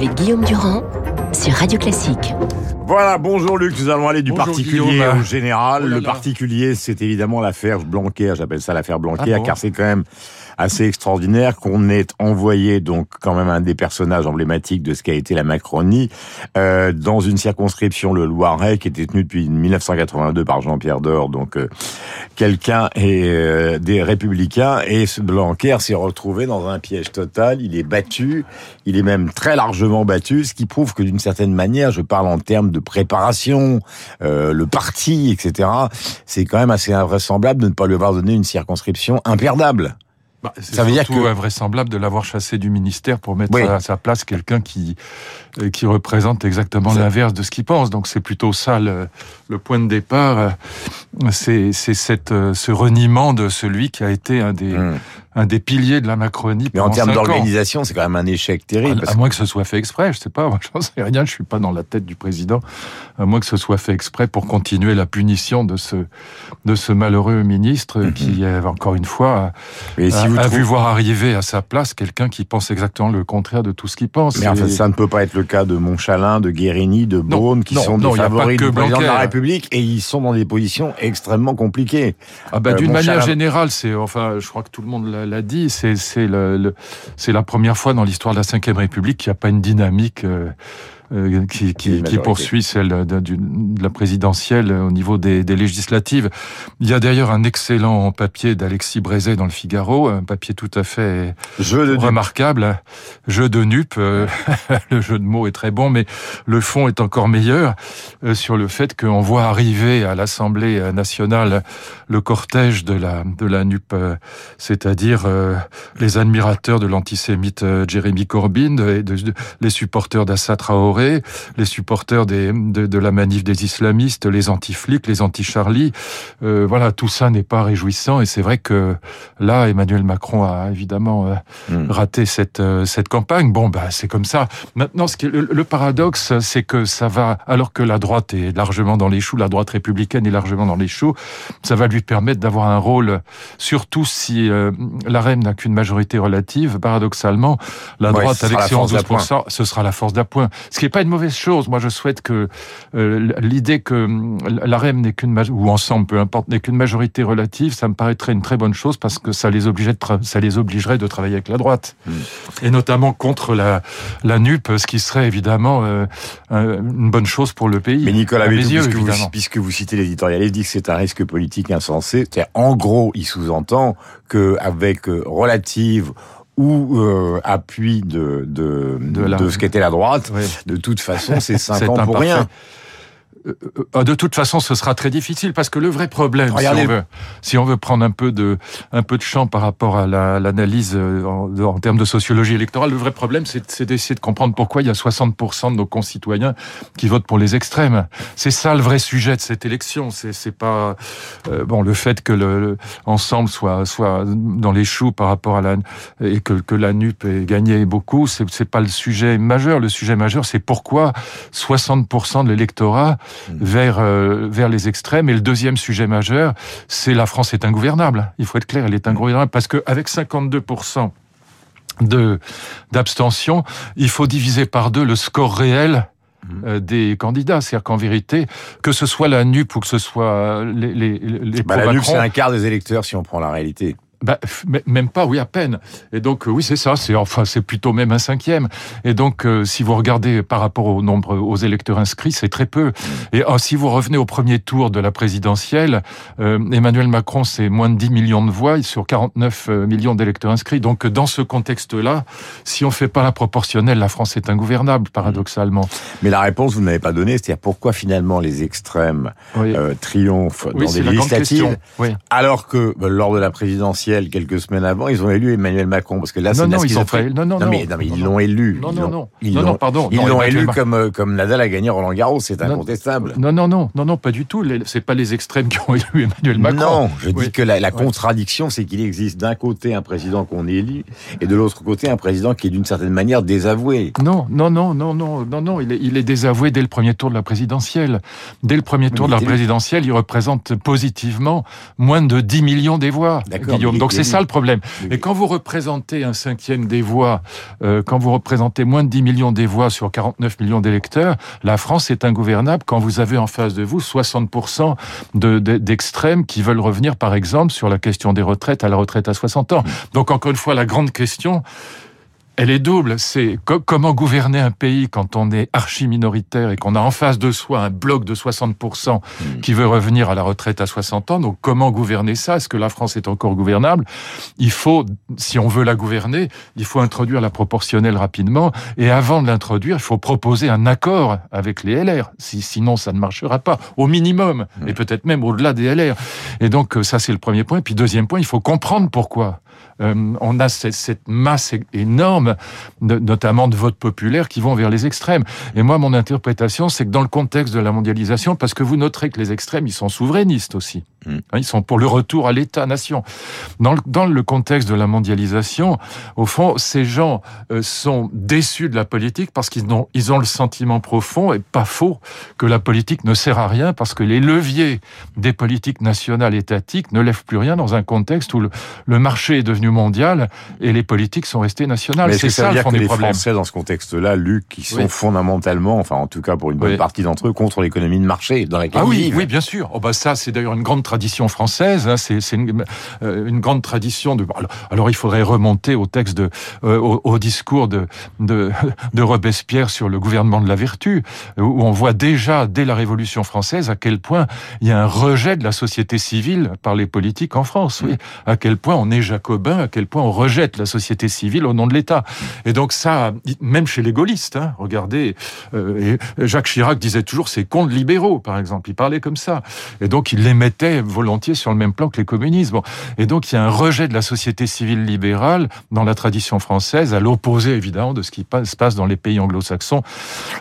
avec Guillaume Durand sur Radio Classique. Voilà, bonjour Luc, nous allons aller du Bonjour, particulier Guillaume. au général. Oh là le particulier, c'est évidemment l'affaire Blanquer, j'appelle ça l'affaire Blanquer, Ah bon car c'est quand même assez extraordinaire qu'on ait envoyé donc quand même un des personnages emblématiques de ce qu'a été la Macronie euh, dans une circonscription, le Loiret, qui était tenue depuis 1982 par Jean-Pierre Dor, donc euh, quelqu'un et euh, des républicains, et Blanquer s'est retrouvé dans un piège total, il est battu, il est même très largement battu, ce qui prouve que d'une certaine manière, je parle en termes de préparation, euh, le parti, etc., c'est quand même assez invraisemblable de ne pas lui avoir donné une circonscription imperdable. Bah, c'est Ça veut dire que- invraisemblable de l'avoir chassé du ministère pour mettre Oui. à sa place quelqu'un qui euh, qui représente exactement l'inverse de ce qu'il pense. Donc c'est plutôt ça le, le point de départ. Euh, C'est c'est cette euh, ce reniement de celui qui a été un des Hmm. un des piliers de la Macronie. Mais en termes d'organisation, c'est quand même un échec terrible. À, parce à moins que ce soit fait exprès, je sais pas, moi j'en sais rien, je suis pas dans la tête du président, à moins que ce soit fait exprès pour continuer la punition de ce, de ce malheureux ministre qui, euh, encore une fois, a, si a vu voir arriver à sa place quelqu'un qui pense exactement le contraire de tout ce qu'il pense. Mais enfin, Et- ça ne peut pas être le cas de Montchalin, de Guérini, de Beaune, qui non, sont non, des favoris du président de la. République, et ils sont dans des positions extrêmement compliquées. Ah bah, Euh, d'une manière générale, c'est enfin, je crois que tout le monde l'a dit, c'est la première fois dans l'histoire de la Ve République qu'il n'y a pas une dynamique euh, euh, qui, qui, qui poursuit celle de, de la présidentielle au niveau des, des législatives. Il y a d'ailleurs un excellent papier d'Alexis Brézet dans le Figaro, un papier tout à fait Jeu de remarquable. Jeu de nupe, euh, le jeu de mots est très bon, mais le fond est encore meilleur euh, sur le fait qu'on voit arriver à l'Assemblée nationale le cortège de la de la nupe, c'est-à-dire les admirateurs de l'antisémite Jeremy Corbyn, de- les supporters d'Assa Traoré, les supporters des, de, de la manif des islamistes, les anti-flics, les anti-Charlie. Euh, voilà, tout ça n'est pas réjouissant et c'est vrai que là, Emmanuel Macron a évidemment euh, Hmm. raté cette euh, cette campagne. Bon, bah c'est comme ça. Maintenant, ce qui est, le, le paradoxe, c'est que ça va, alors que la droite est largement dans les choux, la droite républicaine est largement dans les choux, ça va lui permettre d'avoir un rôle, surtout si la REM n'a qu'une majorité relative. Paradoxalement, la droite avec ses force 11-12%, ce sera la force d'appoint. Ce qui n'est pas une mauvaise chose. Moi, je souhaite que euh, l'idée que hum, la REM n'est qu'une ou ensemble, peu importe, n'est qu'une majorité relative, ça me paraîtrait une très bonne chose parce que ça les obligerait de, tra- ça les obligerait de travailler avec la droite Mm. et notamment contre la la NUP, ce qui serait évidemment euh, un- une bonne chose pour le pays. Mais Nicolas yeux, puisque, vous, puisque vous citez l'éditorialiste, dit que c'est un risque politique insensé. En gros, il sous-entend que avec euh, relative ou euh, appui de de, De ce qu'était la droite, Ouais. de toute façon, c'est cinq C'est ans pour rien. Euh, euh, de toute façon, ce sera très difficile parce que le vrai problème, si on, veut, si on veut prendre un peu de, un peu de champ par rapport à la- l'analyse euh, en, termes de sociologie électorale, le vrai problème, c'est d'essayer de comprendre pourquoi il y a 60% de nos concitoyens qui votent pour les extrêmes. C'est ça le vrai sujet de cette élection. C'est pas euh, bon le fait que le, le- ensemble soit soit dans les choux par rapport à la et que, que la NUP ait gagné beaucoup. C'est pas le sujet majeur. Le sujet majeur, c'est pourquoi 60% de l'électorat vers euh, vers les extrêmes. Et le deuxième sujet majeur, c'est la France est ingouvernable. Il faut être clair, elle est ingouvernable parce que avec 52% de d'abstention, il faut diviser par deux le score réel euh, des candidats. C'est-à-dire qu'en vérité, que ce soit la NUP ou que ce soit les, les, les Bah, la NUP, c'est un quart des électeurs si on prend la réalité. Bah, même pas, oui, à peine. Et donc, euh, oui, c'est ça. C'est enfin, c'est plutôt même un cinquième. Et donc, euh, si vous regardez par rapport au nombre aux électeurs inscrits, c'est très peu. Et oh, si vous revenez au premier tour de la présidentielle, euh, Emmanuel Macron, c'est moins de 10 millions de voix sur 49 euh, millions d'électeurs inscrits. Donc, dans ce contexte-là, si on fait pas la proportionnelle, la France est ingouvernable, paradoxalement. Mais la réponse, vous ne l'avez pas donnée, c'est-à-dire pourquoi finalement les extrêmes Oui, euh, triomphent oui dans des législatives. Oui. alors que bah, lors de la présidentielle, quelques semaines avant, ils ont élu Emmanuel Macron, parce que là, c'est Non, non, ils ont fait. Non, non, Non, mais, non, mais Non, ils l'ont élu. Non, non, non. Ils Non, pardon. Ils l'ont élu comme, euh, comme Nadal a gagné Roland Garros, c'est incontestable. Non, non, non, non, non, pas du tout. C'est pas les extrêmes qui ont élu Emmanuel Macron. Non, je dis que la, contradiction, c'est qu'il existe d'un côté un président qu'on élit et de l'autre côté un président qui est d'une certaine manière désavoué. Non, non, non, non, non, non, non. Il est, il est désavoué dès le premier tour de la présidentielle. Dès le premier tour de la présidentielle, il représente positivement moins de 10 millions des voix. D'accord, Guillaume Donc c'est ça le problème. Et quand vous représentez un cinquième des voix, euh, quand vous représentez moins de 10 millions des voix sur 49 millions d'électeurs, la France est ingouvernable quand vous avez en face de vous 60% d'extrêmes qui veulent revenir, par exemple, sur la question des retraites à la retraite à 60 ans. Donc encore une fois, la grande question, elle est double. C'est comment gouverner un pays quand on est archi minoritaire et qu'on a en face de soi un bloc de 60% hmm. qui veut revenir à la retraite à 60 ans. Donc comment gouverner ça? Est-ce que la France est encore gouvernable? Il faut, si on veut la gouverner, il faut introduire la proportionnelle rapidement. Et avant de l'introduire, il faut proposer un accord avec les LR. Si, sinon, ça ne marchera pas. Au minimum. Hmm. Et peut-être même au-delà des LR. Et donc, ça, c'est le premier point. Puis deuxième point, il faut comprendre pourquoi. Euh, on a cette, masse énorme, notamment de votes populaires, qui vont vers les extrêmes. Et moi, mon interprétation, c'est que dans le contexte de la mondialisation, parce que vous noterez que les extrêmes, ils sont souverainistes aussi. Mm. Hein, ils sont pour le retour à l'État-nation. Dans, dans, le contexte de la mondialisation, au fond, ces gens euh, sont déçus de la politique parce qu'ils ont, ils ont le sentiment profond, et pas faux, que la politique ne sert à rien parce que les leviers des politiques nationales étatiques ne lèvent plus rien dans un contexte où le, le marché est devenu mondial et les politiques sont restées nationales. C'est ça, ça le fond que des les Français, dans ce contexte-là, Luc, qui sont fondamentalement, enfin en tout cas pour une bonne partie d'entre eux, contre l'économie de marché dans laquelle ah oui, ils vivent. Oui, bien sûr. Oh bah ça, c'est d'ailleurs une grande tradition française. Hein. C'est une, euh, une, grande tradition de. Alors, il faudrait remonter au texte de, euh, au, discours de, de, de Robespierre sur le gouvernement de la vertu, où on voit déjà dès la Révolution française à quel point il y a un rejet de la société civile par les politiques en France. Oui, à quel point on est jacobin à quel point on rejette la société civile au nom de l'État. Et donc ça, même chez les gaullistes, hein, regardez, euh, Jacques Chirac disait toujours c'est contre libéraux, par exemple. Il parlait comme ça. Et donc il les mettait volontiers sur le même plan que les communistes. Bon. Et donc il y a un rejet de la société civile libérale dans la tradition française, à l'opposé évidemment de ce qui se passe dans les pays anglo-saxons.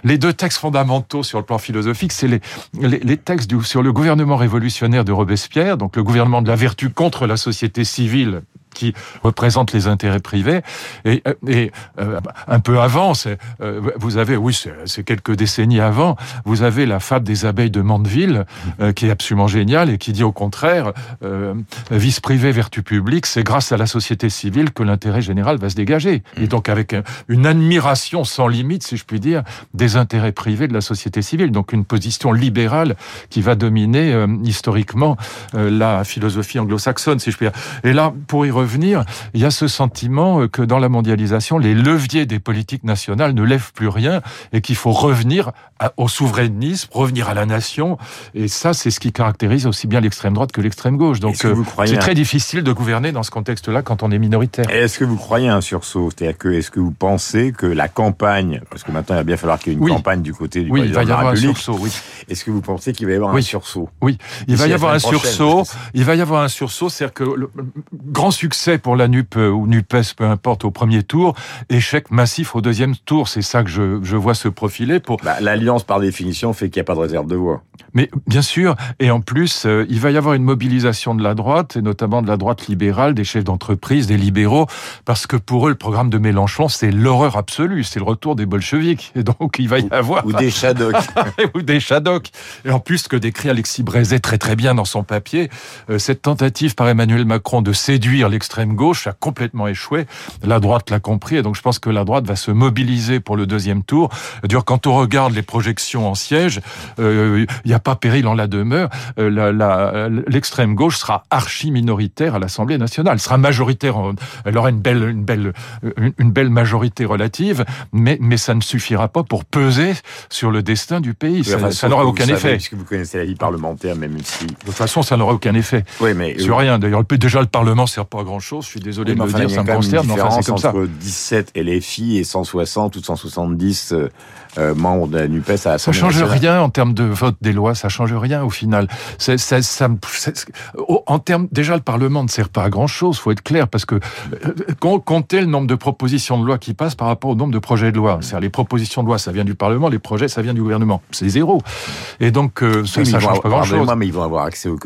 Les deux textes fondamentaux sur le plan philosophique, c'est les, textes sur le gouvernement révolutionnaire de Robespierre, donc le gouvernement de la vertu contre la société civile qui représente les intérêts privés. Et, et euh, un peu avant, euh, vous avez, oui, c'est quelques décennies avant, vous avez la fable des abeilles de Mandeville, euh, qui est absolument géniale et qui dit au contraire, vice privé, vertu publique, c'est grâce à la société civile que l'intérêt général va se dégager. Et donc avec une admiration sans limite, si je puis dire, des intérêts privés de la société civile. Donc une position libérale qui va dominer historiquement la philosophie anglo-saxonne, si je puis dire. Et là, pour y revenir, il y a ce sentiment que dans la mondialisation, les leviers des politiques nationales ne lèvent plus rien et qu'il faut revenir au souverainisme, revenir à la nation. Et ça, c'est ce qui caractérise aussi bien l'extrême droite que l'extrême gauche. Donc, euh, c'est très difficile de gouverner dans ce contexte-là quand on est minoritaire. Est-ce que vous croyez à un sursaut? C'est-à-dire que, est-ce que vous pensez que la campagne, parce que maintenant il va bien falloir qu'il y ait une campagne du côté du oui, il va y avoir un sursaut. Oui. Est-ce que vous pensez qu'il va y avoir un sursaut? Oui, il va y avoir un sursaut. Il va y avoir un sursaut, c'est-à-dire que le grand succès succès pour la NUP ou NUPES, peu importe, au premier tour, échec massif au deuxième tour. C'est ça que je, je, vois se profiler. Pour... Bah, L'alliance, par définition, fait qu'il n'y a pas de réserve de voix. Mais bien sûr, et en plus, euh, il va y avoir une mobilisation de la droite, et notamment de la droite libérale, des chefs d'entreprise, des libéraux, parce que pour eux, le programme de Mélenchon, c'est l'horreur absolue, c'est le retour des bolcheviks. Et donc, il va y avoir... Ou des Shadoks. ou des Shadoks. Et en plus, que décrit Alexis Brézet très très bien dans son papier, euh, cette tentative par Emmanuel Macron de séduire les l'extrême gauche a complètement échoué. La droite l'a compris et donc je pense que la droite va se mobiliser pour le deuxième tour. D'ailleurs, quand on regarde les projections en siège, euh, il n'y a pas péril en la demeure. Euh, l'extrême gauche sera archi minoritaire à l'Assemblée nationale. Elle sera majoritaire. elle aura une belle, une belle, une, belle majorité relative, mais mais ça ne suffira pas pour peser sur le destin du pays. ça, n'aura aucun effet. Puisque vous connaissez la vie parlementaire, même si de toute façon, ça n'aura aucun effet. Oui, mais sur rien. D'ailleurs, déjà le Parlement sert pas grand-chose. Je suis désolé de le dire, ça me concerne, mais enfin, c'est comme ça. entre 17 LFI et 160 ou 170 euh, euh, membres de la NUPES à Ça change rien en termes de vote des lois, ça change rien au final. Ça, ça, ça, en termes, déjà, le Parlement ne sert pas à grand-chose, faut être clair, parce que euh, comptez le nombre de propositions de loi qui passent par rapport au nombre de projets de loi? C'est-à-dire les propositions de loi, ça vient du Parlement, les projets, ça vient du gouvernement. C'est zéro. Et donc, euh, ça, ça change pas grand-chose. mais ils vont avoir accès aux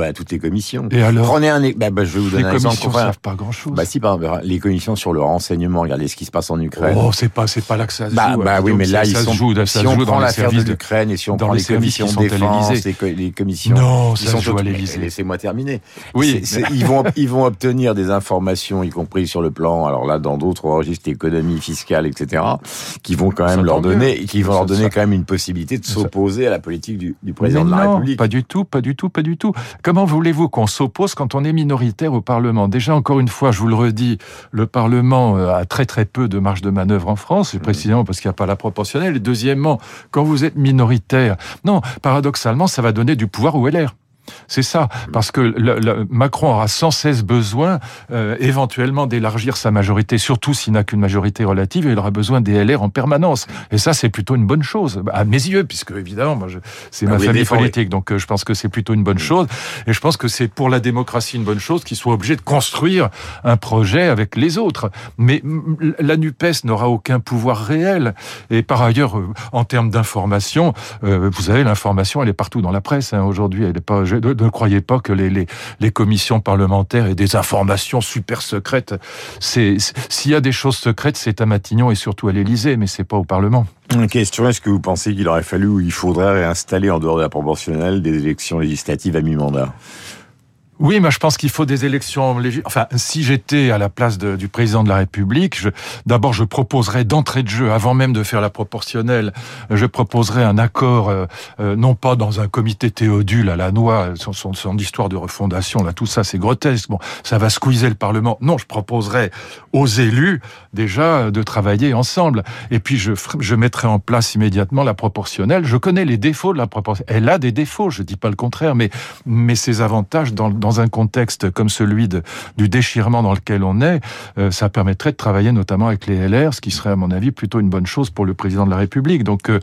à toutes les commissions. Et alors? Prenez un, bah, bah, je vais vous donner un exemple commissions ne savent pas grand-chose. Bah si, les commissions sur le renseignement, regardez ce qui se passe en Ukraine. Oh, c'est pas, c'est pas là que ça se bah, joue. Bah oui, mais là, ils sont, joue, si on joue prend l'affaire de l'Ukraine et si on prend les commissions de défense, les, co- les commissions... Non, ils sont à l'Élysée. Laissez-moi terminer. Oui, ils, vont, ils vont obtenir des informations, y compris sur le plan, alors là, dans d'autres registres, économie, fiscale, etc., qui vont quand même leur donner, qui vont leur donner quand même une possibilité de s'opposer à la politique du, président de la non, République. Pas du tout, pas du tout, pas du tout. Comment voulez-vous qu'on s'oppose quand on est minoritaire au Parlement? Déjà, encore une fois, je vous le redis, le Parlement euh, a très très peu de marge de manœuvre en France, Mmh. et précisément parce qu'il n'y a pas la proportionnelle. Et deuxièmement, quand vous êtes minoritaire, non, paradoxalement, ça va donner du pouvoir au LR. C'est ça, parce que le- le- Macron aura sans cesse besoin, euh, éventuellement, d'élargir sa majorité, surtout s'il n'a qu'une majorité relative, et il aura besoin des LR en permanence. Et ça, c'est plutôt une bonne chose, à mes yeux, puisque évidemment, moi, c'est Ah ma famille politique, donc euh, je pense que c'est plutôt une bonne chose. Et je pense que c'est pour la démocratie une bonne chose qu'ils soient obligés de construire un projet avec les autres. Mais mm, la NUPES n'aura aucun pouvoir réel. Et par ailleurs, euh, en termes d'information, vous savez, l'information, elle est partout dans la presse hein, aujourd'hui. Elle est pas. je- ne, croyez pas que les, commissions parlementaires aient des informations super secrètes. S'il y a des choses secrètes, c'est à Matignon et surtout à l'Élysée, mais c'est pas au Parlement. Une question, est-ce que vous pensez qu'il aurait fallu ou il faudrait réinstaller en dehors de la proportionnelle des élections législatives à mi-mandat? Oui, mais je pense qu'il faut des élections Enfin, si j'étais à la place du président de la République, d'abord, je proposerais d'entrée de jeu, avant même de faire la proportionnelle, je proposerais un accord, euh, euh, non pas dans un comité théodule à la noix, son histoire de refondation, là, tout ça, c'est grotesque. Bon, ça va squeezer le Parlement. Non, je proposerais aux élus, déjà, de travailler ensemble. Et puis, je, mettrai en place immédiatement la proportionnelle. Je connais les défauts de la proportionnelle. Elle a des défauts, je dis pas le contraire, mais mais ses avantages dans, un contexte comme celui du déchirement dans lequel on est, euh, ça permettrait de travailler notamment avec les LR, ce qui serait à mon avis plutôt une bonne chose pour le président de la République. Donc euh,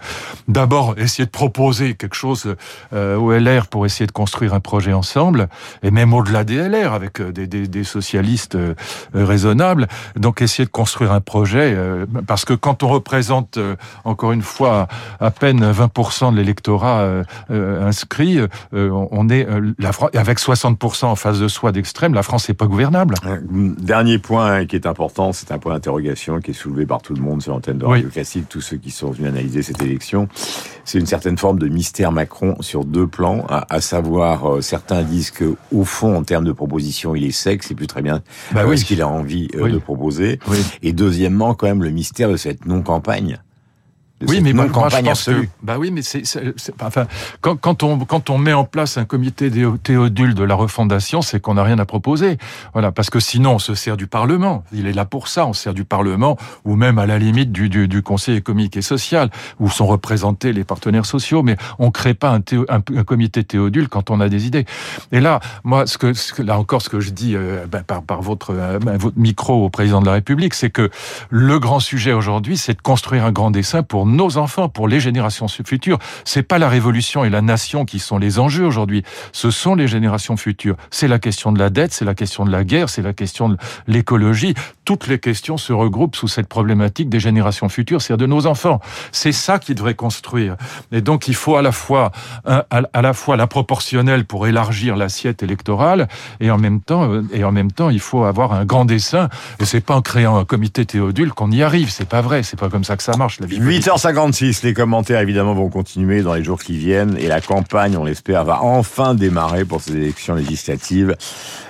d'abord essayer de proposer quelque chose euh, aux LR pour essayer de construire un projet ensemble, et même au-delà des LR avec euh, des, des, socialistes raisonnables. Donc essayer de construire un projet, euh, parce que quand on représente euh, encore une fois à peine 20% de l'électorat euh, inscrit, on est la France avec 60% en face de soi d'extrême, la France n'est pas gouvernable. Dernier point qui est important, c'est un point d'interrogation qui est soulevé par tout le monde sur l'antenne de Oui. Radio Classique, tous ceux qui sont venus analyser cette élection. C'est une certaine forme de mystère Macron sur deux plans, à, à savoir euh, certains disent que au fond, en termes de proposition, il est sec, c'est plus très bien Bah euh, oui. ce qu'il a envie euh, Oui. de proposer. Et deuxièmement, quand même, le mystère de cette non-campagne. Oui, mais moi, moi, je pense que, bah oui, mais c'est, enfin, quand, quand on quand on met en place un comité théodule de la refondation, c'est qu'on n'a rien à proposer. Voilà, parce que sinon on se sert du Parlement. Il est là pour ça. On se sert du Parlement ou même à la limite du du, du Conseil économique et social où sont représentés les partenaires sociaux. Mais on crée pas un, théo- un, un comité théodule quand on a des idées. Et là, moi, ce que, ce que- là encore, ce que je dis euh, ben, par par votre euh, ben, votre micro au président de la République, c'est que le grand sujet aujourd'hui, c'est de construire un grand dessin pour nos enfants, pour les générations futures. C'est pas la révolution et la nation qui sont les enjeux aujourd'hui. Ce sont les générations futures. C'est la question de la dette, c'est la question de la guerre, c'est la question de l'écologie. Toutes les questions se regroupent sous cette problématique des générations futures, c'est-à-dire de nos enfants. C'est ça qui devrait construire. Et donc, il faut à la fois, un- à, la fois la proportionnelle pour élargir l'assiette électorale, et en même temps, euh, et en même temps, il faut avoir un grand dessin. Et c'est pas en créant un comité théodule qu'on y arrive. C'est pas vrai. C'est pas comme ça que ça marche, la vie. 8h56, les commentaires évidemment vont continuer dans les jours qui viennent et la campagne, on l'espère, va enfin démarrer pour ces élections législatives,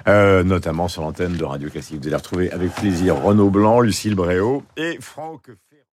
euh, notamment sur l'antenne de Radio Classique. Vous allez retrouver avec plaisir Renaud Blanc, Lucille Bréau et Franck